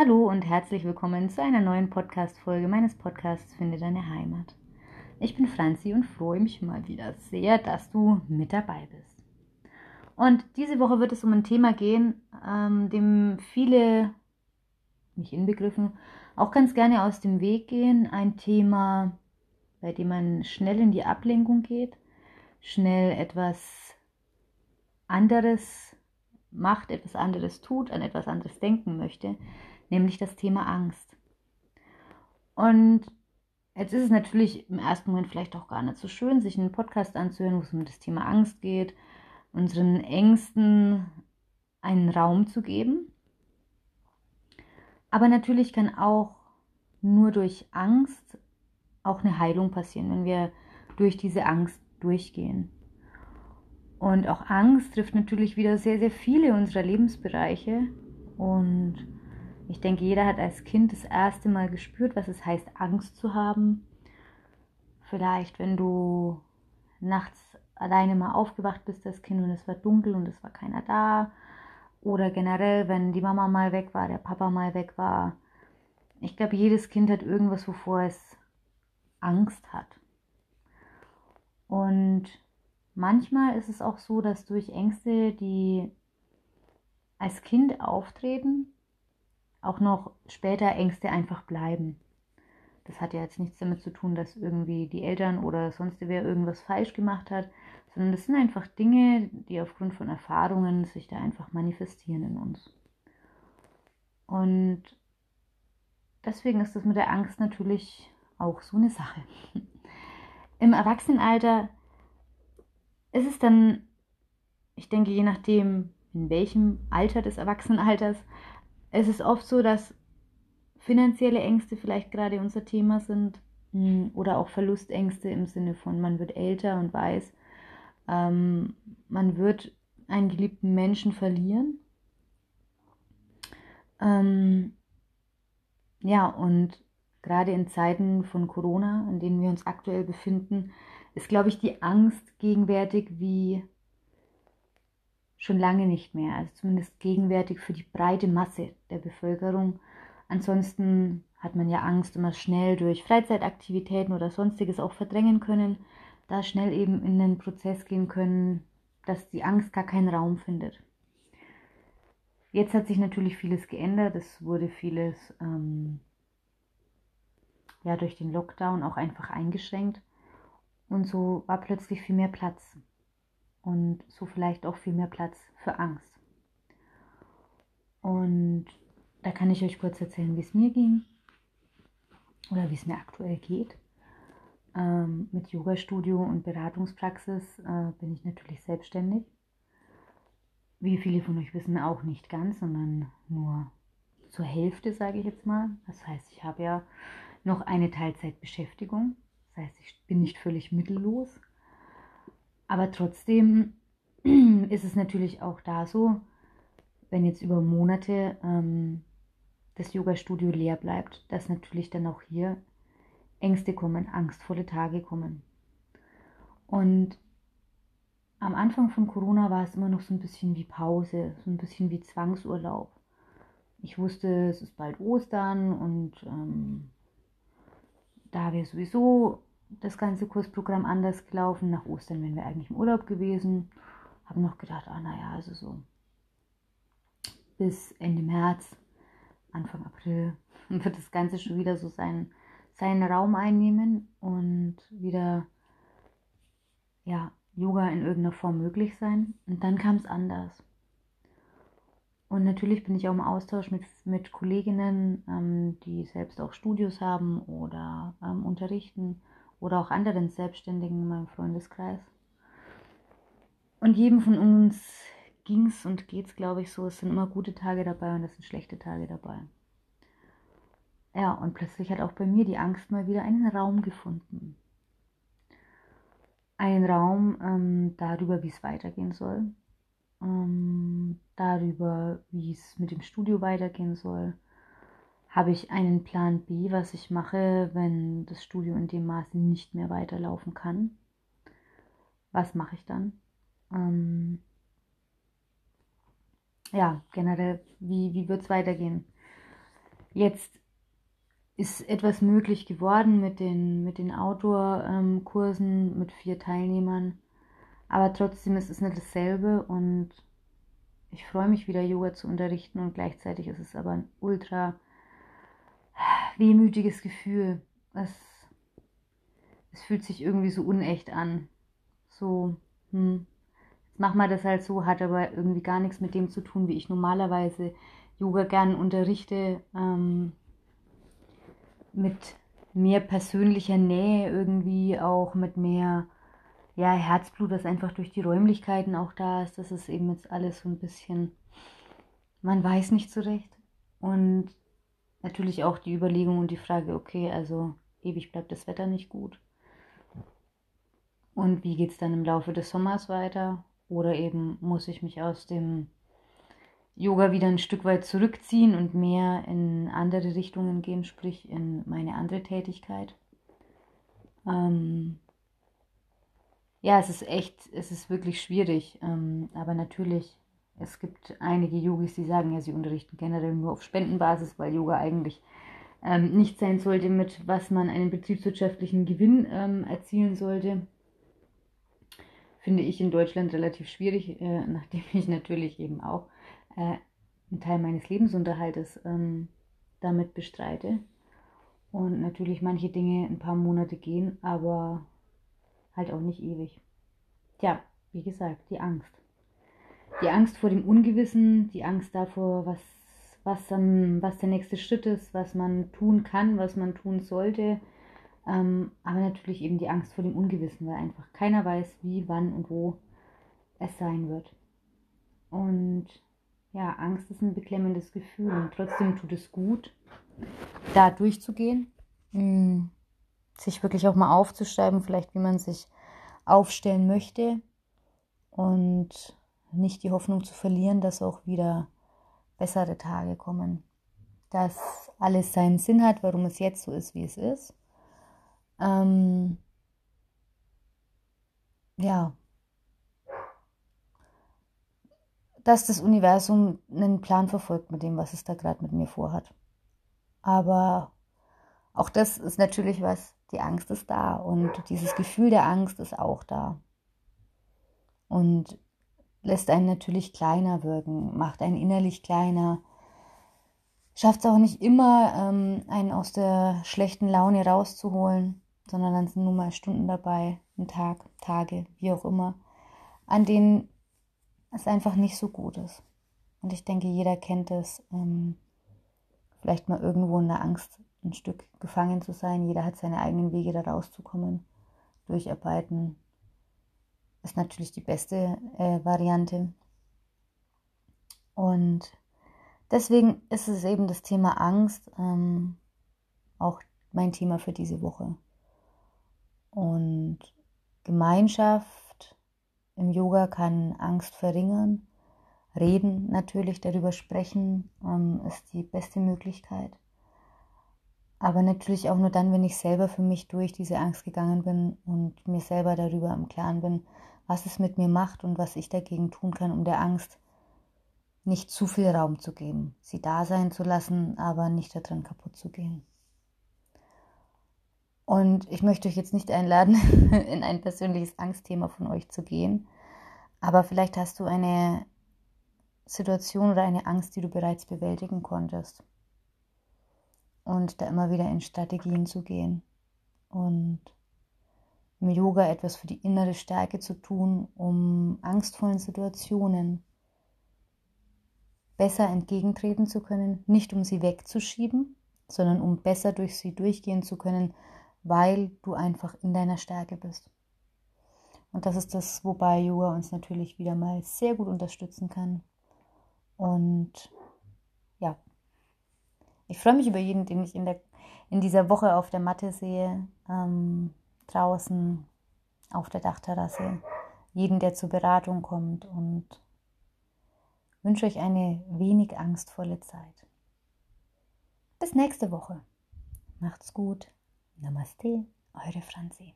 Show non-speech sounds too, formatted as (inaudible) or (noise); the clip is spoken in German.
Hallo und herzlich willkommen zu einer neuen Podcast-Folge meines Podcasts Finde deine Heimat. Ich bin Franzi und freue mich mal wieder sehr, dass du mit dabei bist. Und diese Woche wird es um ein Thema gehen, ähm, dem viele, mich inbegriffen, auch ganz gerne aus dem Weg gehen. Ein Thema, bei dem man schnell in die Ablenkung geht, schnell etwas anderes macht, etwas anderes tut, an etwas anderes denken möchte, nämlich das Thema Angst. Und jetzt ist es natürlich im ersten Moment vielleicht auch gar nicht so schön, sich einen Podcast anzuhören, wo es um das Thema Angst geht, unseren Ängsten einen Raum zu geben. Aber natürlich kann auch nur durch Angst auch eine Heilung passieren, wenn wir durch diese Angst durchgehen. Und auch Angst trifft natürlich wieder sehr, sehr viele unserer Lebensbereiche. Und ich denke, jeder hat als Kind das erste Mal gespürt, was es heißt, Angst zu haben. Vielleicht, wenn du nachts alleine mal aufgewacht bist als Kind und es war dunkel und es war keiner da. Oder generell, wenn die Mama mal weg war, der Papa mal weg war. Ich glaube, jedes Kind hat irgendwas, wovor es Angst hat. Und manchmal ist es auch so, dass durch Ängste, die als Kind auftreten, auch noch später Ängste einfach bleiben. Das hat ja jetzt nichts damit zu tun, dass irgendwie die Eltern oder sonst wer irgendwas falsch gemacht hat, sondern das sind einfach Dinge, die aufgrund von Erfahrungen sich da einfach manifestieren in uns. Und deswegen ist das mit der Angst natürlich auch so eine Sache. (laughs) Im Erwachsenenalter ist es dann, ich denke, je nachdem, in welchem Alter des Erwachsenenalters, es ist oft so, dass finanzielle Ängste vielleicht gerade unser Thema sind hm, oder auch Verlustängste im Sinne von, man wird älter und weiß, ähm, man wird einen geliebten Menschen verlieren. Ähm, ja, und gerade in Zeiten von Corona, in denen wir uns aktuell befinden, ist, glaube ich, die Angst gegenwärtig wie schon lange nicht mehr, also zumindest gegenwärtig für die breite Masse der Bevölkerung. Ansonsten hat man ja Angst, immer schnell durch Freizeitaktivitäten oder sonstiges auch verdrängen können, da schnell eben in den Prozess gehen können, dass die Angst gar keinen Raum findet. Jetzt hat sich natürlich vieles geändert, es wurde vieles ähm, ja durch den Lockdown auch einfach eingeschränkt und so war plötzlich viel mehr Platz und so vielleicht auch viel mehr Platz für Angst. Und da kann ich euch kurz erzählen, wie es mir ging oder wie es mir aktuell geht. Ähm, mit Yoga-Studio und Beratungspraxis äh, bin ich natürlich selbstständig. Wie viele von euch wissen, auch nicht ganz, sondern nur zur Hälfte, sage ich jetzt mal. Das heißt, ich habe ja noch eine Teilzeitbeschäftigung. Das heißt, ich bin nicht völlig mittellos. Aber trotzdem (clears throat) ist es natürlich auch da so, wenn jetzt über Monate ähm, das Yoga-Studio leer bleibt, dass natürlich dann auch hier Ängste kommen, angstvolle Tage kommen. Und am Anfang von Corona war es immer noch so ein bisschen wie Pause, so ein bisschen wie Zwangsurlaub. Ich wusste, es ist bald Ostern und ähm, da wäre sowieso das ganze Kursprogramm anders gelaufen. Nach Ostern wären wir eigentlich im Urlaub gewesen. Habe noch gedacht, ah naja, also so bis Ende März, Anfang April (laughs) wird das Ganze schon wieder so seinen, seinen Raum einnehmen und wieder ja, Yoga in irgendeiner Form möglich sein. Und dann kam es anders. Und natürlich bin ich auch im Austausch mit, mit Kolleginnen, ähm, die selbst auch Studios haben oder ähm, unterrichten oder auch anderen Selbstständigen in meinem Freundeskreis. Und jedem von uns ging es und geht es, glaube ich, so. Es sind immer gute Tage dabei und es sind schlechte Tage dabei. Ja, und plötzlich hat auch bei mir die Angst mal wieder einen Raum gefunden. Einen Raum ähm, darüber, wie es weitergehen soll. Ähm, darüber, wie es mit dem Studio weitergehen soll habe ich einen Plan B, was ich mache, wenn das Studio in dem Maße nicht mehr weiterlaufen kann? Was mache ich dann? Ähm ja, generell, wie, wie wird es weitergehen? jetzt ist etwas möglich geworden mit den, mit den Outdoor-Kursen mit vier Teilnehmern. Aber trotzdem ist es nicht dasselbe und ich freue mich wieder Yoga zu unterrichten und gleichzeitig ist es aber ein ultra wehmütiges Gefühl. Es, es fühlt sich irgendwie so unecht an. So, hm, jetzt mach mal das halt so, hat aber irgendwie gar nichts mit dem zu tun, wie ich normalerweise Yoga gern unterrichte. Ähm, mit mehr persönlicher Nähe irgendwie, auch mit mehr ja, Herzblut, das einfach durch die Räumlichkeiten auch da ist. Das ist eben jetzt alles so ein bisschen, man weiß nicht so recht. Und natürlich auch die Überlegung und die Frage, okay, also ewig bleibt das Wetter nicht gut. Und wie geht es dann im Laufe des Sommers weiter? Oder eben muss ich mich aus dem Yoga wieder ein Stück weit zurückziehen und mehr in andere Richtungen gehen, sprich in meine andere Tätigkeit. Ähm, ja, es ist echt, es ist wirklich schwierig. Ähm, aber natürlich, es gibt einige Yogis, die sagen, ja, sie unterrichten generell nur auf Spendenbasis, weil Yoga eigentlich ähm, nicht sein sollte, mit was man einen betriebswirtschaftlichen Gewinn ähm, erzielen sollte. Finde ich in Deutschland relativ schwierig, äh, (laughs) nachdem ich natürlich eben auch äh, einen Teil meines Lebensunterhaltes ähm, damit bestreite. Und natürlich manche Dinge ein paar Monate gehen, aber halt auch nicht ewig. Tja, wie gesagt, die Angst. Die Angst vor dem Ungewissen, die Angst davor, was, was, ähm, was der nächste Schritt ist, was man tun kann, was man tun sollte. Ähm, aber natürlich eben die Angst vor dem Ungewissen, weil einfach keiner weiß, wie, wann und wo es sein wird. Und ja, Angst ist ein beklemmendes Gefühl und trotzdem tut es gut, da durchzugehen. Hm sich wirklich auch mal aufzuschreiben, vielleicht wie man sich aufstellen möchte und nicht die Hoffnung zu verlieren, dass auch wieder bessere Tage kommen. Dass alles seinen Sinn hat, warum es jetzt so ist, wie es ist. Ähm, ja. Dass das Universum einen Plan verfolgt mit dem, was es da gerade mit mir vorhat. Aber auch das ist natürlich was, die Angst ist da und dieses Gefühl der Angst ist auch da. Und lässt einen natürlich kleiner wirken, macht einen innerlich kleiner, schafft es auch nicht immer, ähm, einen aus der schlechten Laune rauszuholen, sondern dann sind nun mal Stunden dabei, ein Tag, Tage, wie auch immer, an denen es einfach nicht so gut ist. Und ich denke, jeder kennt es, ähm, vielleicht mal irgendwo in der Angst ein Stück gefangen zu sein. Jeder hat seine eigenen Wege, da rauszukommen. Durcharbeiten ist natürlich die beste äh, Variante. Und deswegen ist es eben das Thema Angst ähm, auch mein Thema für diese Woche. Und Gemeinschaft im Yoga kann Angst verringern. Reden natürlich, darüber sprechen, ähm, ist die beste Möglichkeit. Aber natürlich auch nur dann, wenn ich selber für mich durch diese Angst gegangen bin und mir selber darüber im Klaren bin, was es mit mir macht und was ich dagegen tun kann, um der Angst nicht zu viel Raum zu geben, sie da sein zu lassen, aber nicht daran kaputt zu gehen. Und ich möchte euch jetzt nicht einladen, (laughs) in ein persönliches Angstthema von euch zu gehen, aber vielleicht hast du eine Situation oder eine Angst, die du bereits bewältigen konntest und da immer wieder in Strategien zu gehen und im Yoga etwas für die innere Stärke zu tun, um angstvollen Situationen besser entgegentreten zu können, nicht um sie wegzuschieben, sondern um besser durch sie durchgehen zu können, weil du einfach in deiner Stärke bist. Und das ist das, wobei Yoga uns natürlich wieder mal sehr gut unterstützen kann. Und ich freue mich über jeden, den ich in, der, in dieser Woche auf der Matte sehe, ähm, draußen auf der Dachterrasse, jeden, der zur Beratung kommt und wünsche euch eine wenig angstvolle Zeit. Bis nächste Woche. Macht's gut. Namaste, eure Franzi.